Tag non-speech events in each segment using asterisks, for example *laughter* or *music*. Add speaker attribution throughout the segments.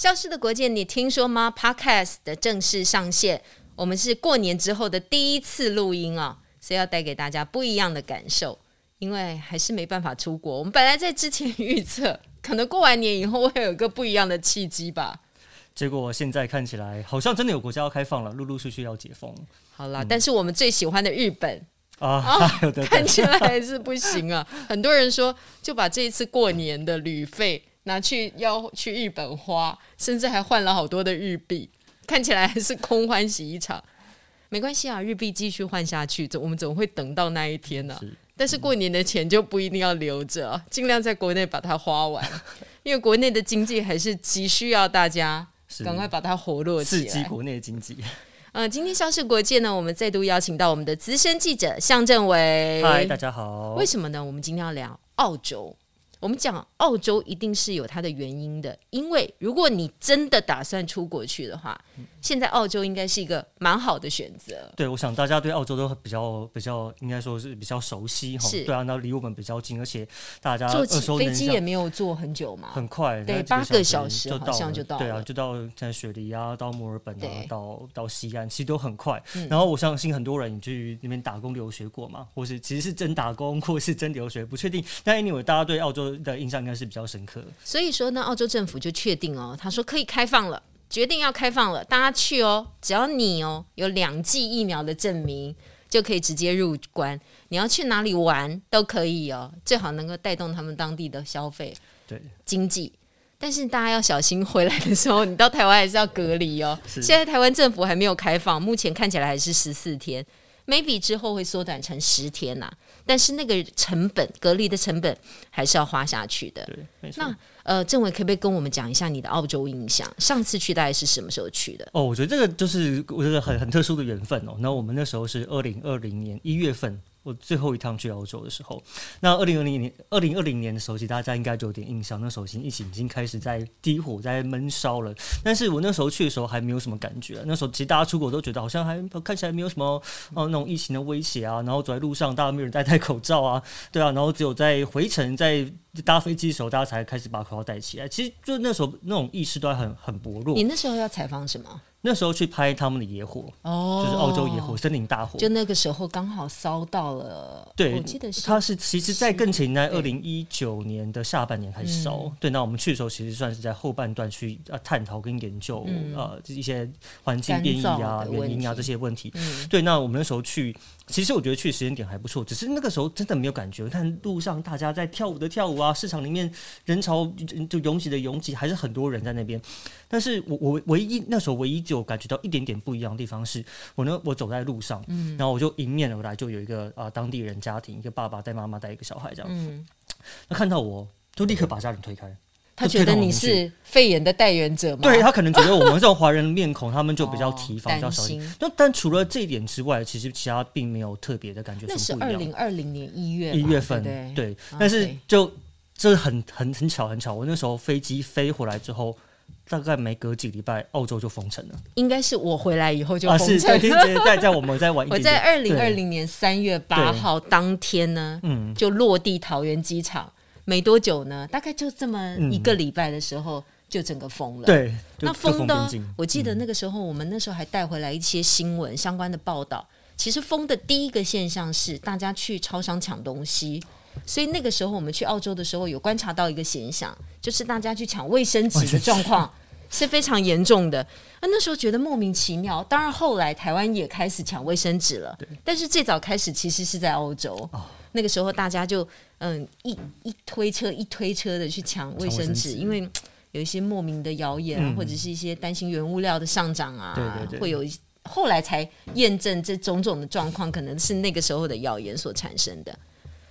Speaker 1: 消失的国界，你听说吗？Podcast 的正式上线，我们是过年之后的第一次录音啊，所以要带给大家不一样的感受。因为还是没办法出国，我们本来在之前预测，可能过完年以后会有一个不一样的契机吧。
Speaker 2: 结果现在看起来，好像真的有国家要开放了，陆陆续续要解封。
Speaker 1: 好啦，嗯、但是我们最喜欢的日本
Speaker 2: 啊，*laughs*
Speaker 1: 哦、看起来还是不行啊。很多人说，就把这一次过年的旅费拿去要去日本花，甚至还换了好多的日币，看起来还是空欢喜一场。没关系啊，日币继续换下去，总我们总会等到那一天呢、啊。但是过年的钱就不一定要留着，尽量在国内把它花完，*laughs* 因为国内的经济还是急需要大家赶快把它活络起来，
Speaker 2: 刺激国内的经济。
Speaker 1: 嗯、*laughs* 呃，今天消失国界呢，我们再度邀请到我们的资深记者向正伟。
Speaker 2: 嗨，大家好。
Speaker 1: 为什么呢？我们今天要聊澳洲。我们讲澳洲一定是有它的原因的，因为如果你真的打算出国去的话，现在澳洲应该是一个蛮好的选择。
Speaker 2: 对，我想大家对澳洲都比较比较，应该说是比较熟悉哈。
Speaker 1: 是，
Speaker 2: 对啊，那离我们比较近，而且大家
Speaker 1: 坐起飞机也没有坐很久嘛，
Speaker 2: 很快，
Speaker 1: 对，八个小时好像就到了。
Speaker 2: 对啊，就到在雪梨啊，到墨尔本啊，到到西安，其实都很快。然后我相信很多人你去那边打工留学过嘛，或是其实是真打工，或是真留学，不确定。但 anyway，大家对澳洲的印象应该是。比较深刻，
Speaker 1: 所以说呢，澳洲政府就确定哦，他说可以开放了，决定要开放了，大家去哦，只要你哦有两剂疫苗的证明，就可以直接入关。你要去哪里玩都可以哦，最好能够带动他们当地的消费、
Speaker 2: 对
Speaker 1: 经济。但是大家要小心，回来的时候你到台湾还是要隔离哦。*laughs* 现在台湾政府还没有开放，目前看起来还是十四天。maybe 之后会缩短成十天呐、啊，但是那个成本隔离的成本还是要花下去的。
Speaker 2: 对，没错。
Speaker 1: 那呃，政委可不可以跟我们讲一下你的澳洲印象？上次去大概是什么时候去的？
Speaker 2: 哦，我觉得这个就是我觉得很很特殊的缘分哦。那我们那时候是二零二零年一月份。我最后一趟去澳洲的时候，那二零二零年二零二零年的时候，其实大家应该就有点印象。那时候疫情已经开始在低火，在闷烧了。但是我那时候去的时候还没有什么感觉。那时候其实大家出国都觉得好像还看起来没有什么哦、那种疫情的威胁啊。然后走在路上，大家没有人戴戴口罩啊，对啊。然后只有在回程在搭飞机的时候，大家才开始把口罩戴起来。其实就那时候那种意识都还很很薄弱。
Speaker 1: 你那时候要采访什么？
Speaker 2: 那时候去拍他们的野火，哦，就是澳洲野火，森林大火。
Speaker 1: 就那个时候刚好烧到了，
Speaker 2: 对，
Speaker 1: 我记得是。
Speaker 2: 它是其实，在更前，在二零一九年的下半年开始烧。对，那我们去的时候，其实算是在后半段去呃探讨跟研究呃一些环境变异啊、原因啊这些问题。对，那我们那时候去。其实我觉得去时间点还不错，只是那个时候真的没有感觉。看路上大家在跳舞的跳舞啊，市场里面人潮就拥挤的拥挤，还是很多人在那边。但是我我唯一那时候唯一就感觉到一点点不一样的地方是，我呢我走在路上，嗯，然后我就迎面而来就有一个啊、呃、当地人家庭，一个爸爸带妈妈带一个小孩这样，嗯，那看到我就立刻把家人推开。
Speaker 1: 他觉得你是肺炎的代言者吗？
Speaker 2: 对，他可能觉得我们这种华人面孔，他们就比较提防，比较小心。那但除了这一点之外，其实其他并没有特别的感觉。
Speaker 1: 那是二零二零年一月
Speaker 2: 一月份，对。但是就这很很很巧很巧，我那时候飞机飞回来之后，大概没隔几礼拜，澳洲就封城了。应该
Speaker 1: 是我回来以后就封城。
Speaker 2: 啊，是在在我们在玩。*laughs*
Speaker 1: 我在二零二零年三月八号当天呢，嗯，就落地桃园机场。没多久呢，大概就这么一个礼拜的时候，嗯、就整个封了。
Speaker 2: 对，
Speaker 1: 那封的，我记得那个时候，我们那时候还带回来一些新闻、嗯、相关的报道。其实封的第一个现象是，大家去超商抢东西。所以那个时候我们去澳洲的时候，有观察到一个现象，就是大家去抢卫生纸的状况 *laughs* 是非常严重的。那那时候觉得莫名其妙。当然后来台湾也开始抢卫生纸了，对但是最早开始其实是在欧洲。哦那个时候大家就嗯一一推车一推车的去抢卫生纸，因为有一些莫名的谣言啊，或者是一些担心原物料的上涨啊，会有后来才验证这种种的状况可能是那个时候的谣言所产生的。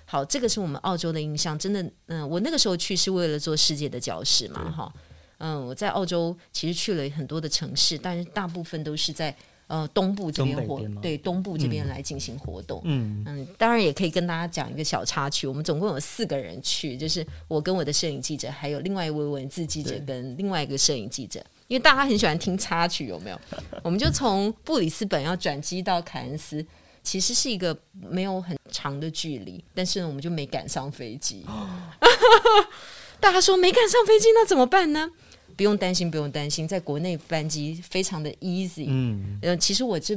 Speaker 1: 好，这个是我们澳洲的印象，真的嗯，我那个时候去是为了做世界的教室嘛，哈，嗯，我在澳洲其实去了很多的城市，但是大部分都是在。呃，东部这边活对东部这边来进行活动，嗯嗯，当然也可以跟大家讲一个小插曲。我们总共有四个人去，就是我跟我的摄影记者，还有另外一位文字记者跟另外一个摄影记者。因为大家很喜欢听插曲，有没有？我们就从布里斯本要转机到凯恩斯，其实是一个没有很长的距离，但是呢，我们就没赶上飞机。*laughs* 大家说没赶上飞机，那怎么办呢？不用担心，不用担心，在国内班机非常的 easy。嗯，呃，其实我这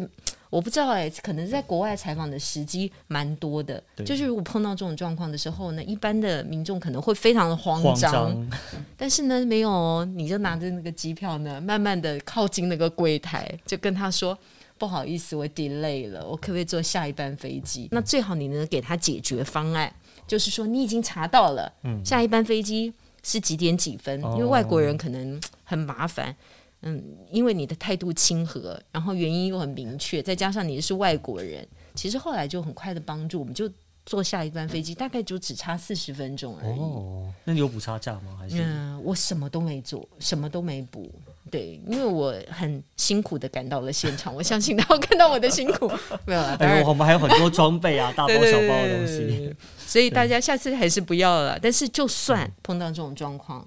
Speaker 1: 我不知道哎，可能在国外采访的时机蛮多的，就是如果碰到这种状况的时候呢，一般的民众可能会非常的慌张，但是呢，没有哦，你就拿着那个机票呢，慢慢的靠近那个柜台，就跟他说。不好意思，我 delay 了，我可不可以坐下一班飞机？那最好你能给他解决方案，就是说你已经查到了，嗯，下一班飞机是几点几分？因为外国人可能很麻烦，嗯，因为你的态度亲和，然后原因又很明确，再加上你是外国人，其实后来就很快的帮助，我们就坐下一班飞机，大概就只差四十分钟而已。
Speaker 2: 哦，那你有补差价吗？还是？
Speaker 1: 嗯，我什么都没做，什么都没补。对，因为我很辛苦的赶到了现场，我相信他会看到我的辛苦。*laughs* 没有了，
Speaker 2: 哎呦，我们还有很多装备啊，大包小包的东西，对对对对，
Speaker 1: 所以大家下次还是不要了。但是就算碰到这种状况，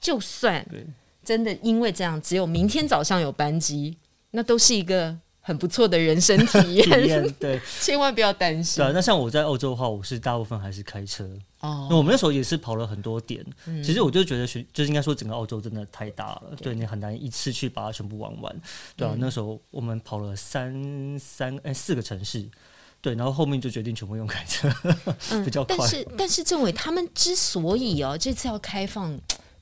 Speaker 1: 就算真的因为这样，只有明天早上有班机，那都是一个。很不错的人生体验，*laughs* 体验 *laughs* 对，千万不要担心。
Speaker 2: 对啊，那像我在欧洲的话，我是大部分还是开车。哦，那我们那时候也是跑了很多点。嗯、其实我就觉得，学就是应该说，整个澳洲真的太大了，对，对你很难一次去把它全部玩完。对啊，嗯、那时候我们跑了三三哎四个城市，对，然后后面就决定全部用开车，嗯、*laughs* 比较快。
Speaker 1: 但是但是政委他们之所以哦这次要开放。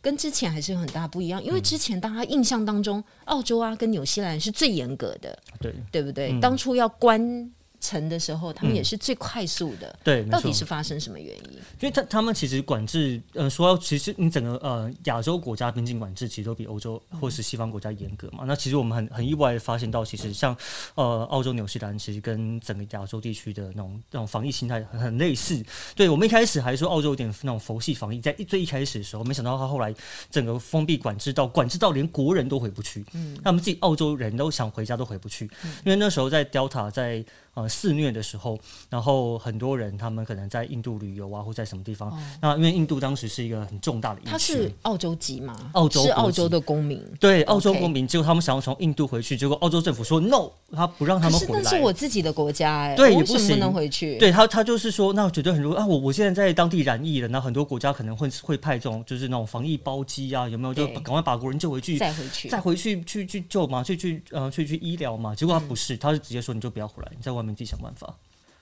Speaker 1: 跟之前还是有很大不一样，因为之前大家印象当中，澳洲啊跟纽西兰是最严格的，
Speaker 2: 对
Speaker 1: 对不对？嗯、当初要关。成的时候，他们也是最快速的。嗯、对，到底是发生什么原因？
Speaker 2: 因为他他们其实管制，呃，说其实你整个呃亚洲国家边境管制其实都比欧洲或是西方国家严格嘛。嗯、那其实我们很很意外的发现到，其实像呃澳洲、纽西兰，其实跟整个亚洲地区的那种那种防疫心态很很类似。对，我们一开始还说澳洲有点那种佛系防疫，在最一开始的时候，没想到他后来整个封闭管制到管制到连国人都回不去。嗯，他们自己澳洲人都想回家都回不去，嗯、因为那时候在 Delta 在。呃，肆虐的时候，然后很多人他们可能在印度旅游啊，或在什么地方。哦、那因为印度当时是一个很重大的疫情，
Speaker 1: 他是澳洲籍嘛？
Speaker 2: 澳洲
Speaker 1: 是澳洲的公民，
Speaker 2: 对，澳洲公民。结果他们想要从印度回去，结果澳洲政府说 no，他不让他们回来。
Speaker 1: 那是我自己的国家哎、欸，
Speaker 2: 对，
Speaker 1: 为什么不能回去？
Speaker 2: 对他，他就是说，那我觉得很多啊，我我现在在当地染疫了，那很多国家可能会会派这种就是那种防疫包机啊，有没有？就赶快把国人救回去，
Speaker 1: 再回去，
Speaker 2: 再回去去去救嘛，去去呃去去医疗嘛。结果他不是，嗯、他是直接说你就不要回来，你在外面自己想办法。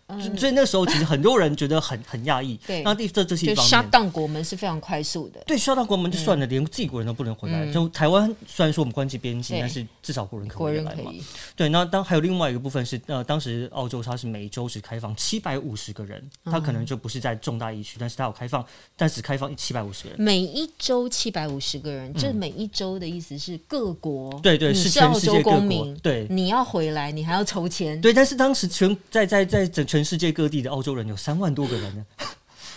Speaker 2: 嗯、所以那时候其实很多人觉得很很讶异。*laughs* 对，那第这这是一方面。
Speaker 1: 杀到国门是非常快速的。
Speaker 2: 对，杀到国门就算了，嗯、连自己国人都不能回来。嗯、就台湾虽然说我们关起边境，但是至少国人可以回来嘛。对，那当还有另外一个部分是，呃，当时澳洲它是每周只开放七百五十个人，它可能就不是在重大疫区，但是它有开放，但只开放七百五十个人。
Speaker 1: 每一周七百五十个人，这每一周的意思是各国。
Speaker 2: 对对，是全世界各国。对，
Speaker 1: 你要回来，你还要筹钱。
Speaker 2: 对，但是当时全在在在整全世界各地的。澳洲人有三万多个人呢。*laughs*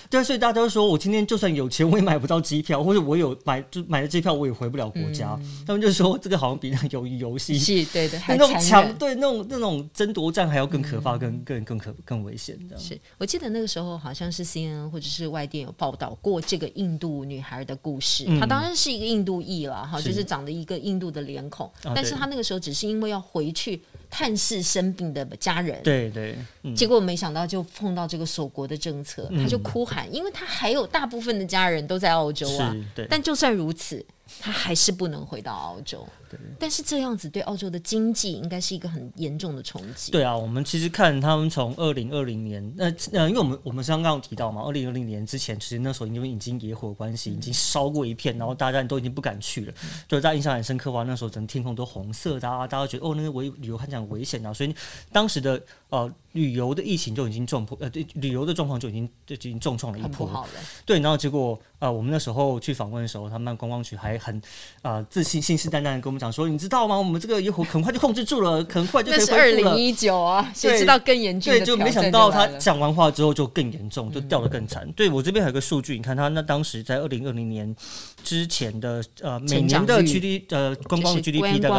Speaker 2: 对，所以大家都说，我今天就算有钱，我也买不到机票，或者我有买就买了机票，我也回不了国家。嗯、他们就说，这个好像比那个鱿鱼游戏
Speaker 1: 是对的，*laughs*
Speaker 2: 那种强对那种那种争夺战还要更可怕，更更更可更危险。的
Speaker 1: 是我记得那个时候好像是 CNN 或者是外电有报道过这个印度女孩的故事。她、嗯、当然是一个印度裔了哈，就是长得一个印度的脸孔，是但是她那个时候只是因为要回去探视生病的家人，
Speaker 2: 对对，
Speaker 1: 嗯、结果没想到就碰到这个锁国的政策，他就哭喊，嗯、因为他还有大部分的家人都在澳洲啊，但就算如此。他还是不能回到澳洲，对但是这样子对澳洲的经济应该是一个很严重的冲击。
Speaker 2: 对啊，我们其实看他们从二零二零年，那呃，因为我们我们刚刚提到嘛，二零二零年之前，其实那时候因为已经野火关系，已经烧过一片，然后大家都已经不敢去了，就大家印象很深刻。哇，那时候整个天空都红色的啊，大家觉得哦，那个危旅游很讲危险啊，所以当时的呃旅游的疫情就已经重破，呃，对旅游的状况就已经就已经重创了一波。
Speaker 1: 好了，
Speaker 2: 对，然后结果呃，我们那时候去访问的时候，他们观光局还很。啊、呃，自信信誓旦旦的跟我们讲说，你知道吗？我们这个野火很快就控制住了，很快就可以恢复了。
Speaker 1: 二零一九啊，谁知道更严重？
Speaker 2: 对，就没想到他讲完话之后就更严重，就掉得更惨。嗯、对我这边还有个数据，你看他那当时在二零二零年之前的呃每年的 GDP 呃观光的 GDP 大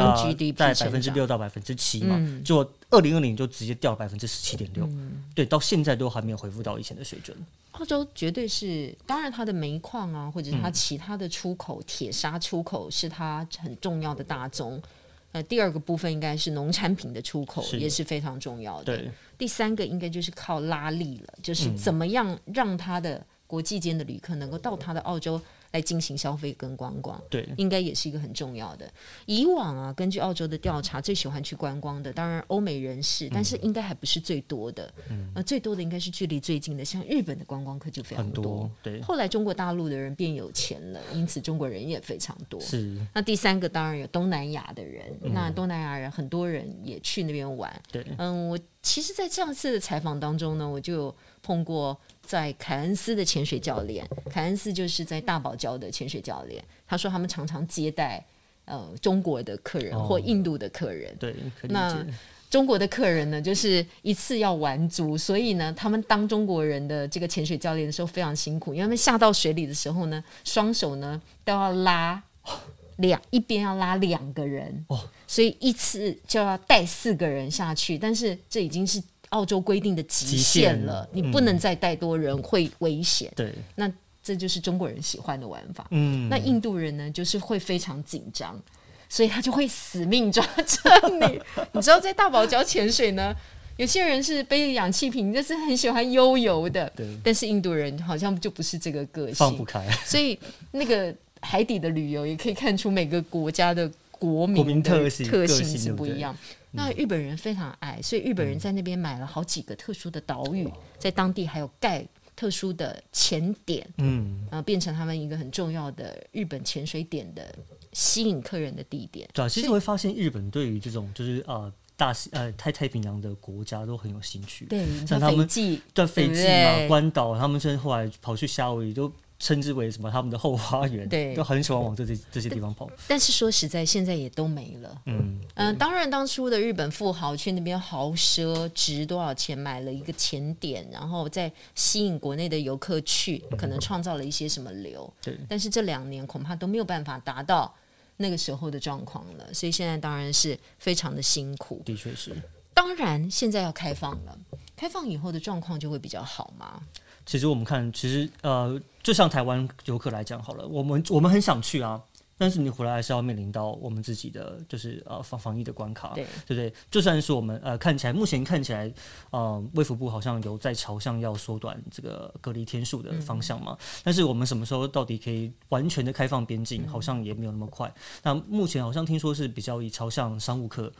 Speaker 2: 概在百分之六到百分之七嘛，嗯、就二零二零就直接掉百分之十七点六，对，到现在都还没有恢复到以前的水准。
Speaker 1: 澳洲绝对是，当然它的煤矿啊，或者是它其他的出口，铁砂、嗯、出口是它很重要的大宗。呃，第二个部分应该是农产品的出口，是也是非常重要的。第三个应该就是靠拉力了，就是怎么样让它的国际间的旅客能够到它的澳洲来进行消费跟观光，
Speaker 2: 对，
Speaker 1: 应该也是一个很重要的。以往啊，根据澳洲的调查，最喜欢去观光的，当然欧美人士，但是应该还不是最多的。嗯，呃，最多的应该是距离最近的，像日本的观光客就非常多。
Speaker 2: 多对，
Speaker 1: 后来中国大陆的人变有钱了，因此中国人也非常多。
Speaker 2: 是。
Speaker 1: 那第三个当然有东南亚的人，嗯、那东南亚人很多人也去那边玩。
Speaker 2: 对，
Speaker 1: 嗯，我其实，在上次的采访当中呢，我就有碰过。在凯恩斯的潜水教练，凯恩斯就是在大堡礁的潜水教练。他说他们常常接待呃中国的客人或印度的客人。
Speaker 2: 哦、对，
Speaker 1: 那中国的客人呢，就是一次要玩足，所以呢，他们当中国人的这个潜水教练的时候非常辛苦，因为他们下到水里的时候呢，双手呢都要拉两一边要拉两个人，哦，所以一次就要带四个人下去，但是这已经是。澳洲规定的极限了，限你不能再带多人，嗯、会危险。
Speaker 2: 对，
Speaker 1: 那这就是中国人喜欢的玩法。
Speaker 2: 嗯，
Speaker 1: 那印度人呢，就是会非常紧张，所以他就会死命抓着你。*laughs* 你知道，在大堡礁潜水呢，有些人是背着氧气瓶，就是很喜欢悠游的。
Speaker 2: 对，
Speaker 1: 但是印度人好像就不是这个个性，
Speaker 2: 放不开。
Speaker 1: 所以那个海底的旅游也可以看出每个国家的国民的特性特性是不一样。那日本人非常爱，所以日本人在那边买了好几个特殊的岛屿，在当地还有盖特殊的潜点，
Speaker 2: 嗯，
Speaker 1: 然后变成他们一个很重要的日本潜水点的吸引客人的地点。
Speaker 2: 对啊，其实会发现日本对于这种就是呃大西呃太太平洋的国家都很有兴趣，
Speaker 1: 对，
Speaker 2: 像他们
Speaker 1: 对
Speaker 2: 对斐济嘛、关岛，他们甚至后来跑去夏威夷都。称之为什么？他们的后花园，
Speaker 1: 对，
Speaker 2: 都很喜欢往这些这些地方跑。
Speaker 1: 但是说实在，现在也都没了。
Speaker 2: 嗯
Speaker 1: 嗯、呃，当然，当初的日本富豪去那边豪奢，值多少钱买了一个前点，然后再吸引国内的游客去，可能创造了一些什么流。
Speaker 2: 对、
Speaker 1: 嗯。但是这两年恐怕都没有办法达到那个时候的状况了，所以现在当然是非常的辛苦。
Speaker 2: 的确是。
Speaker 1: 当然，现在要开放了，开放以后的状况就会比较好吗？
Speaker 2: 其实我们看，其实呃，就像台湾游客来讲好了，我们我们很想去啊，但是你回来还是要面临到我们自己的就是呃防防疫的关卡，
Speaker 1: 对，
Speaker 2: 对不对？就算是我们呃看起来目前看起来，呃，卫福部好像有在朝向要缩短这个隔离天数的方向嘛，嗯、但是我们什么时候到底可以完全的开放边境，好像也没有那么快。嗯、那目前好像听说是比较以朝向商务客，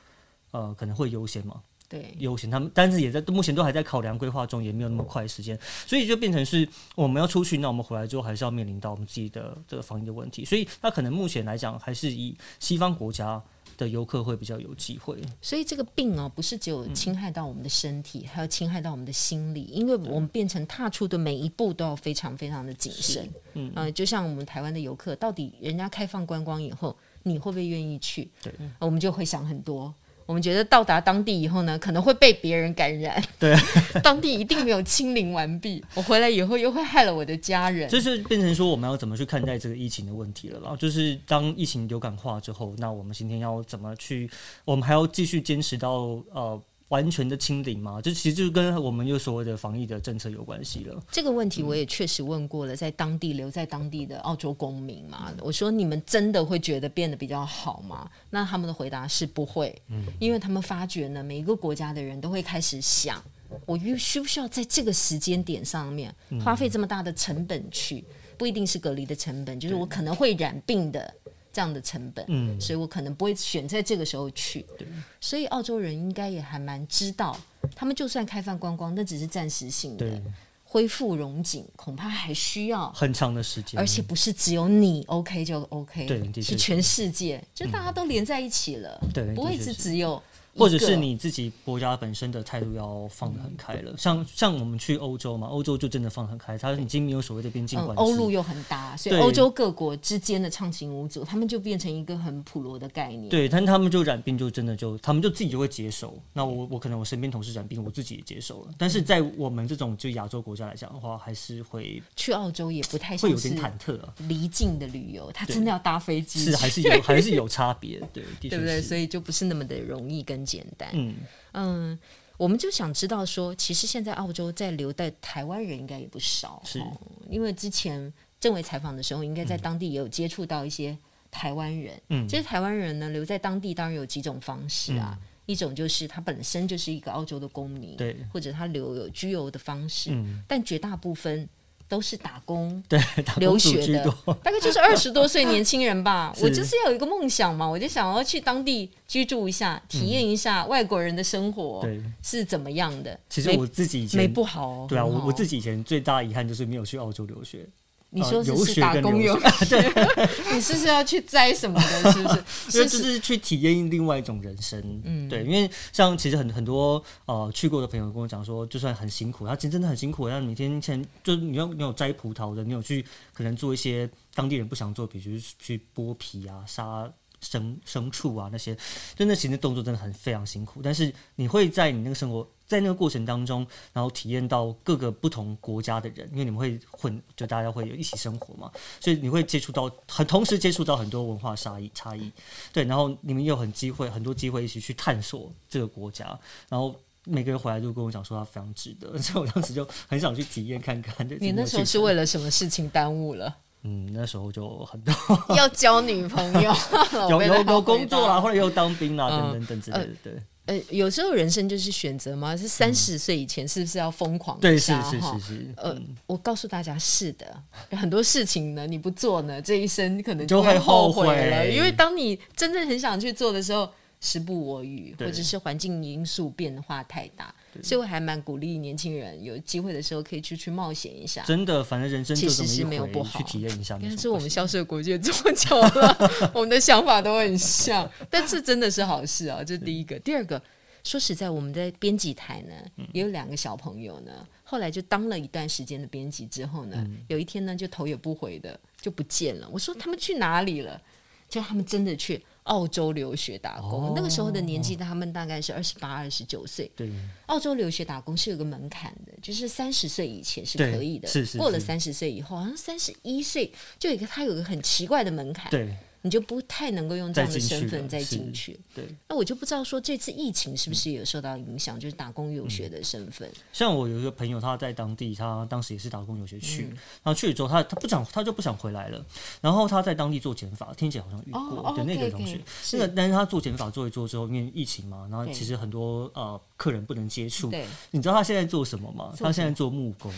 Speaker 2: 呃，可能会优先嘛。
Speaker 1: 对，
Speaker 2: 优先他们，但是也在目前都还在考量规划中，也没有那么快的时间，所以就变成是我们要出去，那我们回来之后还是要面临到我们自己的这个防疫的问题，所以他可能目前来讲还是以西方国家的游客会比较有机会。
Speaker 1: 所以这个病哦，不是只有侵害到我们的身体，嗯、还有侵害到我们的心理，因为我们变成踏出的每一步都要非常非常的谨慎。嗯、呃，就像我们台湾的游客，到底人家开放观光以后，你会不会愿意去？
Speaker 2: 对，
Speaker 1: 我们就会想很多。我们觉得到达当地以后呢，可能会被别人感染。
Speaker 2: 对，*laughs*
Speaker 1: 当地一定没有清零完毕。我回来以后又会害了我的家人。
Speaker 2: 就是变成说，我们要怎么去看待这个疫情的问题了？然后就是当疫情流感化之后，那我们今天要怎么去？我们还要继续坚持到呃。完全的清零吗？这其实就是跟我们又所谓的防疫的政策有关系了。
Speaker 1: 这个问题我也确实问过了，在当地留在当地的澳洲公民嘛，我说你们真的会觉得变得比较好吗？那他们的回答是不会，嗯，因为他们发觉呢，每一个国家的人都会开始想，我需需不需要在这个时间点上面花费这么大的成本去？不一定是隔离的成本，就是我可能会染病的。这样的成本，
Speaker 2: 嗯，
Speaker 1: 所以我可能不会选在这个时候去。
Speaker 2: 对，
Speaker 1: 所以澳洲人应该也还蛮知道，他们就算开放观光，那只是暂时性的，恢复融景恐怕还需要
Speaker 2: 很长的时间，
Speaker 1: 而且不是只有你 OK 就 OK，
Speaker 2: 对，
Speaker 1: 是。全世界，就大家都连在一起了，
Speaker 2: 嗯、对，
Speaker 1: 不会是只有。
Speaker 2: 或者是你自己国家本身的态度要放得很开了，像像我们去欧洲嘛，欧洲就真的放得很开，它已经没有所谓的边境管制，
Speaker 1: 欧陆又很大，所以欧洲各国之间的畅行无阻，他们就变成一个很普罗的概念。
Speaker 2: 对，但他们就染病就真的就他们就自己就会接受。那我我可能我身边同事染病，我自己也接受了。但是在我们这种就亚洲国家来讲的话，还是会
Speaker 1: 去澳洲也不太
Speaker 2: 会有点忐忑啊。
Speaker 1: 离境的旅游，他真的要搭飞机，
Speaker 2: 是还是有还是有差别，对，*laughs*
Speaker 1: 对不对？所以就不是那么的容易跟简单。
Speaker 2: 嗯。
Speaker 1: 嗯，我们就想知道说，其实现在澳洲在留的台湾人应该也不少，
Speaker 2: 是。
Speaker 1: 因为之前政委采访的时候，应该在当地也有接触到一些台湾人。嗯，其实台湾人呢，留在当地当然有几种方式啊，嗯、一种就是他本身就是一个澳洲的公民，
Speaker 2: 对，
Speaker 1: 或者他留有居留的方式，
Speaker 2: 嗯，
Speaker 1: 但绝大部分都是打工
Speaker 2: 对
Speaker 1: 留学的，*laughs* 大概就是二十多岁年轻人吧。*laughs* 我就是要有一个梦想嘛，我就想要去当地居住一下，体验一下外国人的生活是怎么样的。
Speaker 2: 其实我自己以前
Speaker 1: 没不好哦，
Speaker 2: 对啊，我我自己以前最大遗憾就是没有去澳洲留学。
Speaker 1: 你说是，是打工游学，对，*laughs* 你是不是要去摘什么的？是不是？*laughs*
Speaker 2: 因为就是去体验另外一种人生。嗯，对，因为像其实很很多呃去过的朋友跟我讲说，就算很辛苦，他其实真的很辛苦。他每天前就是你要你有摘葡萄的，你有去可能做一些当地人不想做，比如去剥皮啊、杀生牲畜啊那些，就那其实动作真的很非常辛苦。但是你会在你那个生活。在那个过程当中，然后体验到各个不同国家的人，因为你们会混，就大家会有一起生活嘛，所以你会接触到很同时接触到很多文化差异差异，对，然后你们也有很机会很多机会一起去探索这个国家，然后每个人回来都跟我讲说他非常值得，*laughs* 所以我当时就很想去体验看看。
Speaker 1: 你那时候是为了什么事情耽误了？
Speaker 2: 嗯，那时候就很多 *laughs*
Speaker 1: 要交女朋友，*laughs*
Speaker 2: 有有有工作啦，或者又当兵啦，等等等之类的，对。
Speaker 1: 呃，有时候人生就是选择吗？是三十岁以前是不是要疯狂一下？
Speaker 2: 对，是是是是。
Speaker 1: 呃，我告诉大家，是的，很多事情呢，你不做呢，这一生可能就会后悔了。因为当你真正很想去做的时候。时不我与，或者是环境因素变化太大，所以我还蛮鼓励年轻人有机会的时候可以出去冒险一下。
Speaker 2: 真的，反正人生
Speaker 1: 其实是没有不好，
Speaker 2: 去体验一下。
Speaker 1: 但是我们消失的国界这么久了，*laughs* 我们的想法都很像，但是真的是好事啊！这是第一个，第二个，说实在，我们在编辑台呢，也有两个小朋友呢，后来就当了一段时间的编辑之后呢，嗯、有一天呢，就头也不回的就不见了。我说他们去哪里了？就他们真的去。澳洲留学打工，哦、那个时候的年纪，他们大概是二十八、二十九岁。对，澳洲留学打工是有个门槛的，就是三十岁以前是可以的，是是是，过了三十岁以后，好像三十一岁就有一个，他有个很奇怪的门槛。对。你就不太能够用这样的身份再进去，对。那我就不知道说这次疫情是不是有受到影响，就是打工游学的身份。
Speaker 2: 像我有一个朋友，他在当地，他当时也是打工游学去，然后去了之后，他他不想，他就不想回来了。然后他在当地做减法，听起来好像遇过，对那个同学，那个但是他做减法做一做之后，因为疫情嘛，然后其实很多呃客人不能接触。对，你知道他现在做什么吗？他现在做木工，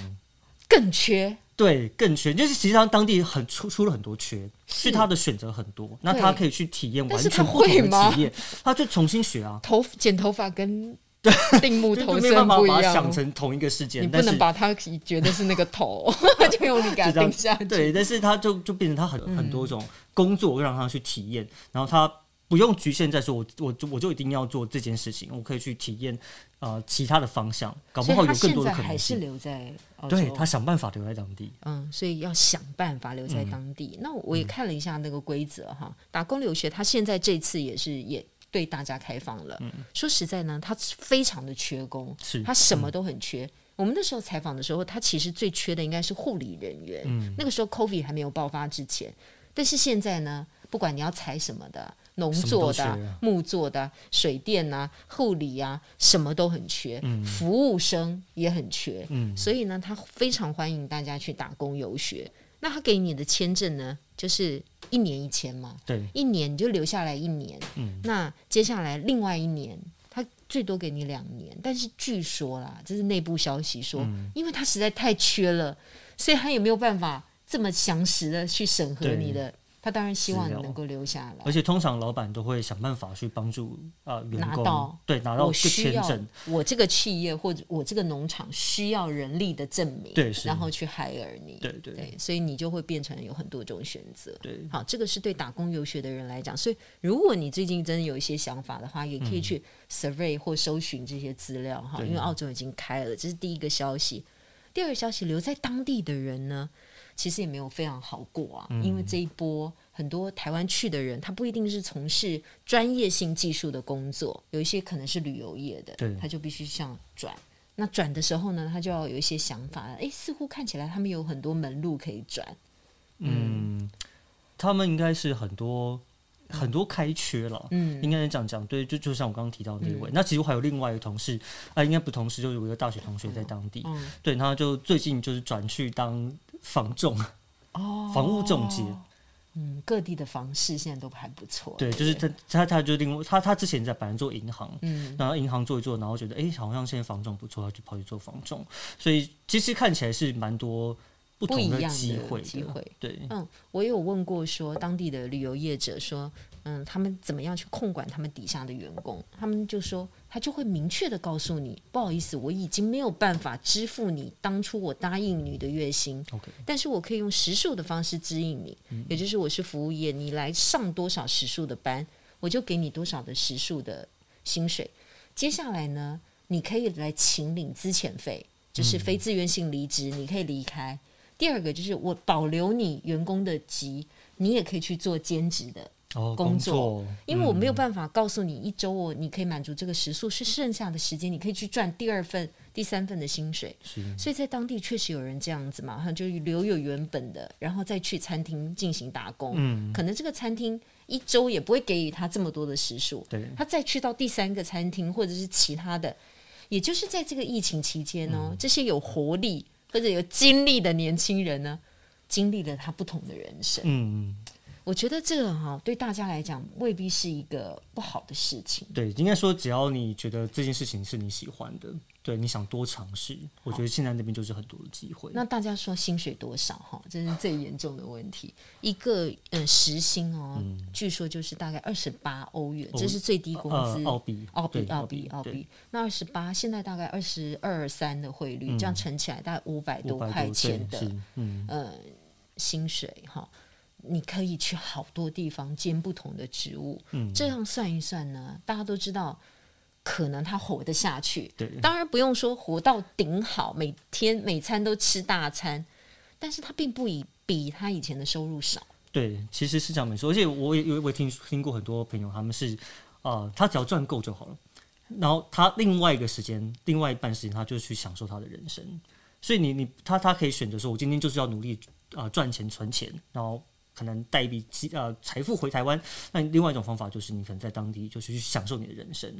Speaker 1: 更缺。
Speaker 2: 对，更缺，就是实际上当地很出出了很多缺，是他的选择很多，那他可以去体验完全不同的体验，他就重新学啊。
Speaker 1: 头剪头发跟对钉木头是不一样，没办法把它
Speaker 2: 想成同一个事件，
Speaker 1: 你不能把他觉得是那个头，*laughs* 就用你给他钉下去。
Speaker 2: 对，但是他就就变成他很很多种工作让他去体验，然后他。不用局限在说，我我就我就一定要做这件事情，我可以去体验呃其他的方向，搞不好有更多的可能性。
Speaker 1: 还是留在
Speaker 2: 对他想办法留在当地，
Speaker 1: 嗯，所以要想办法留在当地。嗯、那我也看了一下那个规则哈，嗯、打工留学，他现在这次也是也对大家开放了。嗯、说实在呢，他非常的缺工，是他什么都很缺。嗯、我们那时候采访的时候，他其实最缺的应该是护理人员。嗯，那个时候 COVID 还没有爆发之前，但是现在呢，不管你要采什么的。农作的、啊、木作的、水电啊、护理啊，什么都很缺，嗯、服务生也很缺，嗯、所以呢，他非常欢迎大家去打工游学。那他给你的签证呢，就是一年一签嘛，对，一年你就留下来一年。嗯、那接下来另外一年，他最多给你两年。但是据说啦，这是内部消息说，嗯、因为他实在太缺了，所以他也没有办法这么详实的去审核你的。他当然希望你能够留下来，
Speaker 2: 而且通常老板都会想办法去帮助啊、呃、员工
Speaker 1: 拿到
Speaker 2: 对拿到签证。
Speaker 1: 我这个企业或者我这个农场需要人力的证明，
Speaker 2: 对，
Speaker 1: 然后去 hire 你，
Speaker 2: 对对，
Speaker 1: 对，所以你就会变成有很多种选择。
Speaker 2: 对，
Speaker 1: 好，这个是对打工游学的人来讲。所以如果你最近真的有一些想法的话，也可以去 survey 或搜寻这些资料哈，嗯、因为澳洲已经开了，这是第一个消息。第二个消息，留在当地的人呢，其实也没有非常好过啊，嗯、因为这一波。很多台湾去的人，他不一定是从事专业性技术的工作，有一些可能是旅游业的，对他就必须像转。那转的时候呢，他就要有一些想法。哎，似乎看起来他们有很多门路可以转。
Speaker 2: 嗯，嗯他们应该是很多很多开缺了。嗯，应该是这样讲。对，就就像我刚刚提到的那位。嗯、那其实我还有另外一个同事，啊，应该不同事，就有一个大学同学在当地。嗯，对，他就最近就是转去当房仲，哦，房屋中介。
Speaker 1: 嗯，各地的房市现在都还不错。
Speaker 2: 对，就是他，他，他就另外，他，他之前在本来做银行，嗯，然后银行做一做，然后觉得，哎，好像现在房仲不错，他就跑去做房仲。所以其实看起来是蛮多不同的机会的
Speaker 1: 机会。
Speaker 2: 对，
Speaker 1: 嗯，我有问过说当地的旅游业者说，嗯，他们怎么样去控管他们底下的员工？他们就说，他就会明确的告诉你，不好意思，我已经没有办法支付你当初我答应你的月薪
Speaker 2: ，OK，
Speaker 1: 但是我可以用时数的方式支应你，嗯，也就是我是服务业，你来上多少时数的班，我就给你多少的时数的薪水。接下来呢，你可以来请领资遣费，就是非自愿性离职，你可以离开。第二个就是我保留你员工的级，你也可以去做兼职的
Speaker 2: 哦、工作
Speaker 1: 因为我没有办法告诉你一周我你可以满足这个时数，是剩下的时间你可以去赚第二份、第三份的薪水。所以在当地确实有人这样子嘛，哈，就留有原本的，然后再去餐厅进行打工。嗯，可能这个餐厅一周也不会给予他这么多的时数，
Speaker 2: 对，
Speaker 1: 他再去到第三个餐厅或者是其他的，也就是在这个疫情期间呢、哦嗯，这些有活力。或者有经历的年轻人呢，经历了他不同的人生。嗯，我觉得这个哈对大家来讲未必是一个不好的事情。
Speaker 2: 对，应该说只要你觉得这件事情是你喜欢的，对，你想多尝试，我觉得现在那边就是很多的机会。
Speaker 1: 那大家说薪水多少哈？这是最严重的问题。一个嗯时薪哦、嗯，据说就是大概二十八欧元，这是最低工资。
Speaker 2: 澳币，
Speaker 1: 澳币，澳币，澳币。那二十八，现在大概二十二三的汇率，这样乘起来大概五百多块钱的嗯呃薪水哈。你可以去好多地方兼不同的职务，嗯，这样算一算呢，大家都知道。可能他活得下去，
Speaker 2: 对，
Speaker 1: 当然不用说活到顶好，每天每餐都吃大餐，但是他并不以比他以前的收入少。
Speaker 2: 对，其实是这样没错，而且我也我也听听过很多朋友，他们是啊、呃，他只要赚够就好了，然后他另外一个时间，另外一半时间，他就去享受他的人生。所以你你他他可以选择说，我今天就是要努力啊赚、呃、钱存钱，然后可能带一笔呃财富回台湾。那另外一种方法就是你可能在当地就是去享受你的人生。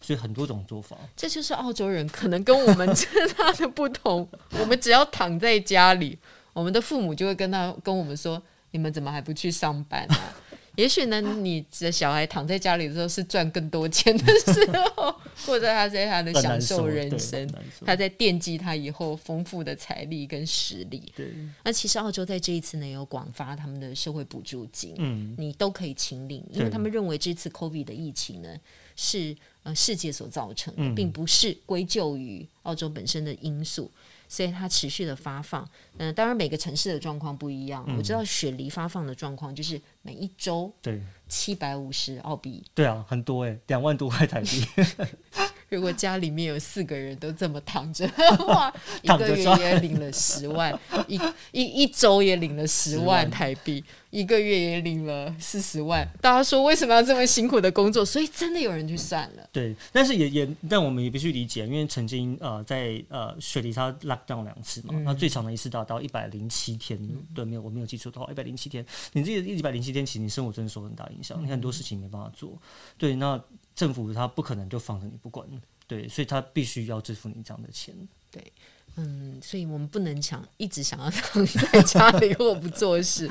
Speaker 2: 所以很多种做法，
Speaker 1: 这就是澳洲人可能跟我们最大的不同。*laughs* 我们只要躺在家里，我们的父母就会跟他跟我们说：“你们怎么还不去上班、啊？”也许呢，你的小孩躺在家里的时候是赚更多钱的时候，*laughs* 或者他在他的享受人生，他在惦记他以后丰富的财力跟实力。对，那其实澳洲在这一次呢，有广发他们的社会补助金，嗯，你都可以请领，因为他们认为这次 COVID 的疫情呢是。呃，世界所造成的，并不是归咎于澳洲本身的因素，嗯，所以它持续的发放。嗯，呃，当然每个城市的状况不一样，嗯。我知道雪梨发放的状况就是每一周对七百五十澳币，
Speaker 2: 对啊，很多诶，两万多块台币。*laughs* *laughs*
Speaker 1: 如果家里面有四个人都这么躺着的话，*laughs* 一个月也领了十万，一一一周也领了十万台币，一个月也领了四十万。大家说为什么要这么辛苦的工作？所以真的有人去算了。
Speaker 2: 对，但是也也，但我们也必须理解，因为曾经呃在呃雪梨它 lock down 两次嘛，那、嗯、最长的一次达到一百零七天，对，没有我没有记错的话，一百零七天。你这一百零七天，其实你生活真的受很大影响，你很多事情没办法做。对，那。政府他不可能就放着你不管，对，所以他必须要支付你这样的钱。
Speaker 1: 对，嗯，所以我们不能想一直想要躺在家里或不做事。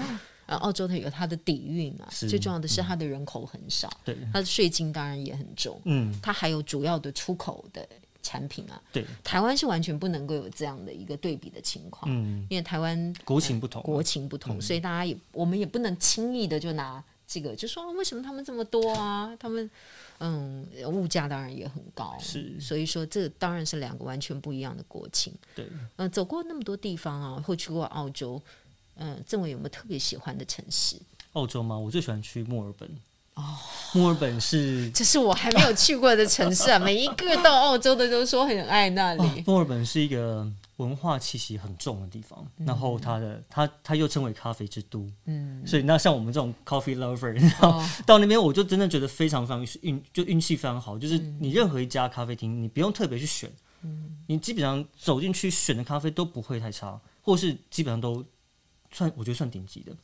Speaker 1: 啊，*laughs* 澳洲它有它的底蕴啊，最重要的是它的人口很少，对，它的税金当然也很重，嗯，它还有主要的出口的产品啊，
Speaker 2: 对，
Speaker 1: 台湾是完全不能够有这样的一个对比的情况，嗯，因为台湾
Speaker 2: 国情不同，
Speaker 1: 呃，国情不同，嗯，所以大家也我们也不能轻易的就拿这个就说为什么他们这么多啊，他们。嗯，物价当然也很高，是，所以说这当然是两个完全不一样的国情。
Speaker 2: 对，
Speaker 1: 嗯，走过那么多地方啊，或去过澳洲，嗯，政委有没有特别喜欢的城市？
Speaker 2: 澳洲吗？我最喜欢去墨尔本。哦，墨尔本是，
Speaker 1: 这是我还没有去过的城市啊！每一个到澳洲的都说很爱那里。
Speaker 2: 哦，墨尔本是一个。文化气息很重的地方，嗯、然后它的它它又称为咖啡之都，嗯，所以那像我们这种 coffee lover，然后到那边我就真的觉得非常非常运，就运气非常好，就是你任何一家咖啡厅，你不用特别去选，嗯，你基本上走进去选的咖啡都不会太差，或是基本上都算我觉得算顶级的，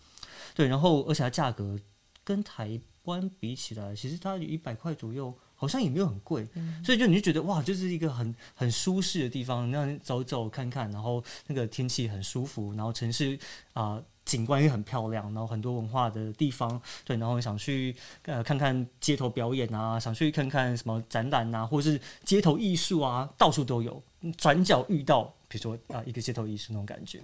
Speaker 2: 对，然后而且它价格跟台湾比起来，其实它有一百块左右。好像也没有很贵，嗯，所以就你就觉得哇，就是一个很很舒适的地方，那走走看看，然后那个天气很舒服，然后城市啊，呃、景观也很漂亮，然后很多文化的地方，对，然后想去呃看看街头表演啊，想去看看什么展览啊，或者是街头艺术啊，到处都有，转角遇到，比如说啊一个街头艺术那种感觉。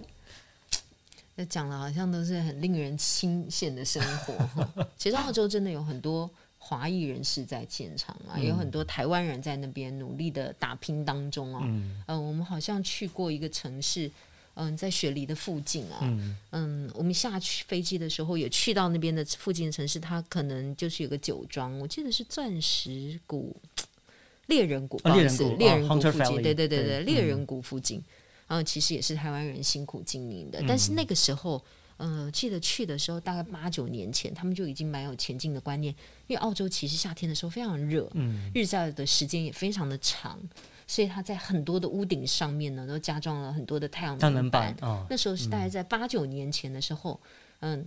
Speaker 1: 那讲的好像都是很令人钦羡的生活。*laughs* 其实澳洲真的有很多华裔人士在现场啊，嗯、有很多台湾人在那边努力的打拼当中啊。嗯、呃，我们好像去过一个城市，嗯、呃，在雪梨的附近啊。嗯，嗯，我们下去飞机的时候也去到那边的附近的城市，它可能就是有个酒庄，我记得是钻石谷。*tsk* 猎人谷，不好意思，猎人谷附近，对对对对，猎人谷附近，嗯，其实也是台湾人辛苦经营的。但是那个时候，嗯，记得去的时候，大概八九年前，他们就已经蛮有前进的观念。因为澳洲其实夏天的时候非常热，嗯，日照的时间也非常的长，所以他在很多的屋顶上面呢，都加装了很多的太阳能板。那时候是大概在八九年前的时候，嗯，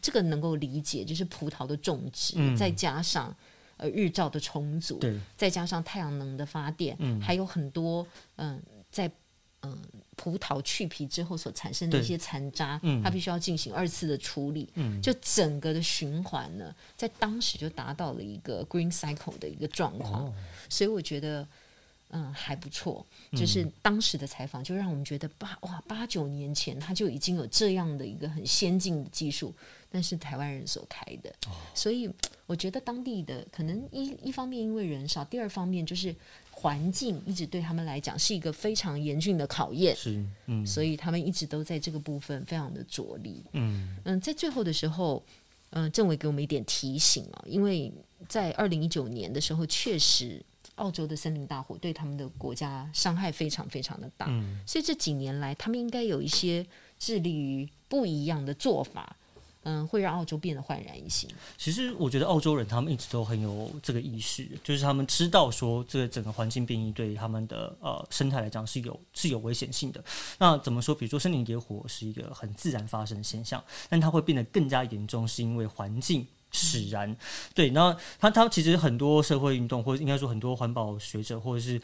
Speaker 1: 这个能够理解，就是葡萄的种植，再加上。呃，日照的充足，对再加上太阳能的发电，嗯、还有很多嗯、呃，在嗯、呃、葡萄去皮之后所产生的一些残渣，嗯、它必须要进行二次的处理，嗯、就整个的循环呢，在当时就达到了一个 green cycle 的一个状况，哦、所以我觉得。嗯，还不错。就是当时的采访，就让我们觉得八哇八九年前他就已经有这样的一个很先进的技术，但是台湾人所开的。哦、所以我觉得当地的可能一一方面因为人少，第二方面就是环境一直对他们来讲是一个非常严峻的考验。是，嗯，所以他们一直都在这个部分非常的着力。嗯嗯，在最后的时候，嗯、呃，政委给我们一点提醒啊，因为在二零一九年的时候，确实。澳洲的森林大火对他们的国家伤害非常非常的大，嗯，所以这几年来，他们应该有一些致力于不一样的做法，嗯，会让澳洲变得焕然一新。
Speaker 2: 其实我觉得澳洲人他们一直都很有这个意识，就是他们知道说这个整个环境变异对他们的呃生态来讲是有是有危险性的。那怎么说？比如说森林野火是一个很自然发生的现象，但它会变得更加严重，是因为环境。使然，对，那他他其实很多社会运动，或者应该说很多环保学者，或者是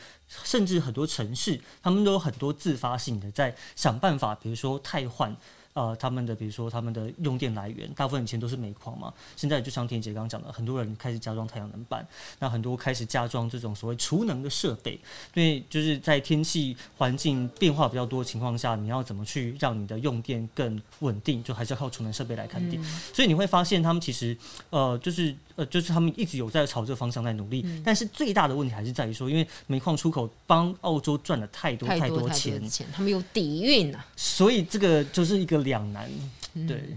Speaker 2: 甚至很多城市，他们都有很多自发性的在想办法，比如说汰换。呃，他们的比如说他们的用电来源，大部分以前都是煤矿嘛，现在就像田姐刚刚讲的，很多人开始加装太阳能板，那很多开始加装这种所谓储能的设备，因为就是在天气环境变化比较多的情况下，你要怎么去让你的用电更稳定，就还是要靠储能设备来看电，嗯、所以你会发现他们其实呃就是。呃，就是他们一直有在朝这个方向在努力，嗯、但是最大的问题还是在于说，因为煤矿出口帮澳洲赚了太多太多钱，
Speaker 1: 他们有底蕴啊，
Speaker 2: 所以这个就是一个两难。嗯、对，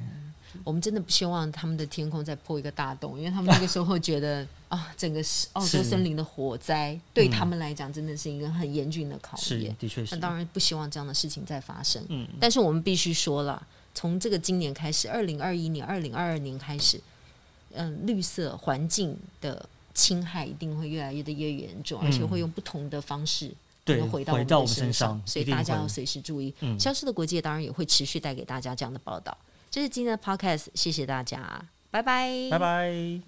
Speaker 1: 我们真的不希望他们的天空再破一个大洞，因为他们那个时候会觉得 *laughs* 啊，整个澳洲森林的火灾对他们来讲真的是一个很严峻的考验。是，
Speaker 2: 的确是。
Speaker 1: 那当然不希望这样的事情再发生。嗯，但是我们必须说了，从这个今年开始，二零二一年、二零二二年开始。嗯，绿色环境的侵害一定会越来越的越严重，嗯、而且会用不同的方式对回到我们的身上，所以大家要随时注意。嗯，消失的国界当然也会持续带给大家这样的报道。这是今天的 Podcast，谢谢大家，拜拜，
Speaker 2: 拜拜。